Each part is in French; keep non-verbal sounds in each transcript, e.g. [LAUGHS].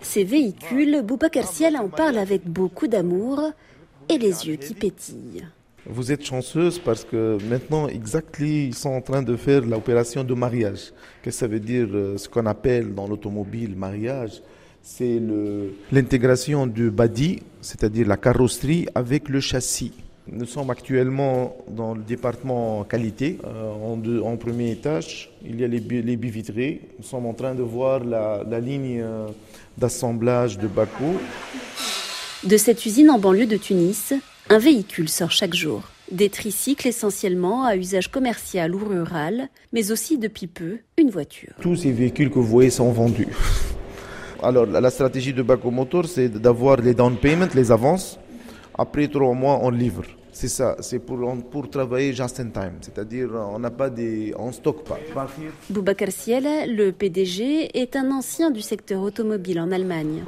Ces véhicules, Boubacar Siel en parle avec beaucoup d'amour et les yeux qui pétillent. Vous êtes chanceuse parce que maintenant, exactement, ils sont en train de faire l'opération de mariage. Qu'est-ce que ça veut dire euh, Ce qu'on appelle dans l'automobile mariage, c'est l'intégration du body, c'est-à-dire la carrosserie, avec le châssis. Nous sommes actuellement dans le département qualité. Euh, en, premier étage, il y a les, les vitrés. Nous sommes en train de voir la, la ligne euh, d'assemblage de Bakou. De cette usine en banlieue de Tunis, un véhicule sort chaque jour. Des tricycles essentiellement à usage commercial ou rural, mais aussi depuis peu une voiture. Tous ces véhicules que vous voyez sont vendus. Alors la stratégie de Baco Motor, c'est d'avoir les down payments, les avances. Après trois mois, on livre. C'est ça, c'est pour, pour travailler just in time, c'est-à-dire on n'a pas des, on stocke pas. Boubacar Siel, le PDG, est un ancien du secteur automobile en Allemagne.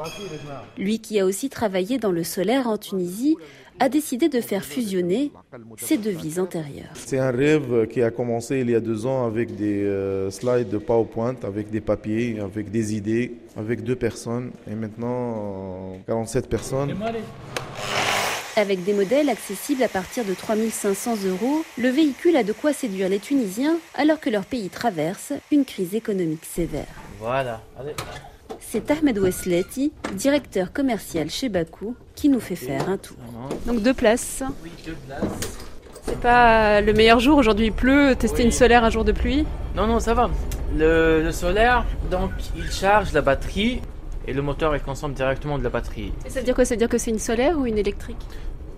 Lui qui a aussi travaillé dans le solaire en Tunisie, a décidé de faire fusionner ses devises antérieures. C'est un rêve qui a commencé il y a deux ans avec des euh, slides de PowerPoint, avec des papiers, avec des idées, avec deux personnes et maintenant 47 personnes. Avec des modèles accessibles à partir de 3500 euros, le véhicule a de quoi séduire les Tunisiens alors que leur pays traverse une crise économique sévère. Voilà, C'est Ahmed Wesleti, directeur commercial chez Bakou, qui nous fait faire un tour. Donc deux places. Oui, deux places. C'est pas le meilleur jour, aujourd'hui il pleut, tester une solaire un jour de pluie Non, non, ça va. Le, le, solaire, donc il charge la batterie et le moteur il consomme directement de la batterie. ça veut dire quoi? Ça veut dire que c'est une solaire ou une électrique?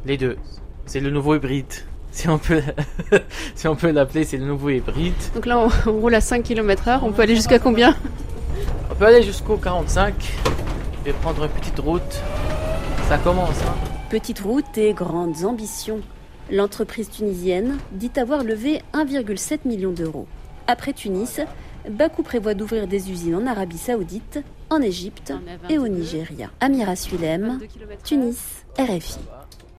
Les deux. C'est le nouveau hybride. [LAUGHS] Si on peut, [LAUGHS] si on peut l'appeler, c'est le nouveau hybride. Donc là, on, roule à 5 km/h. On peut aller jusqu'à combien? On peut aller jusqu'au 45 et prendre une petite route. Ça commence. Hein. Petite route et grandes ambitions. L'entreprise tunisienne dit avoir levé 1,7 million d'euros. Après Tunis, Bakou prévoit d'ouvrir des usines en Arabie Saoudite, en Égypte et au Nigeria. Amira Sulem, Tunis, RFI.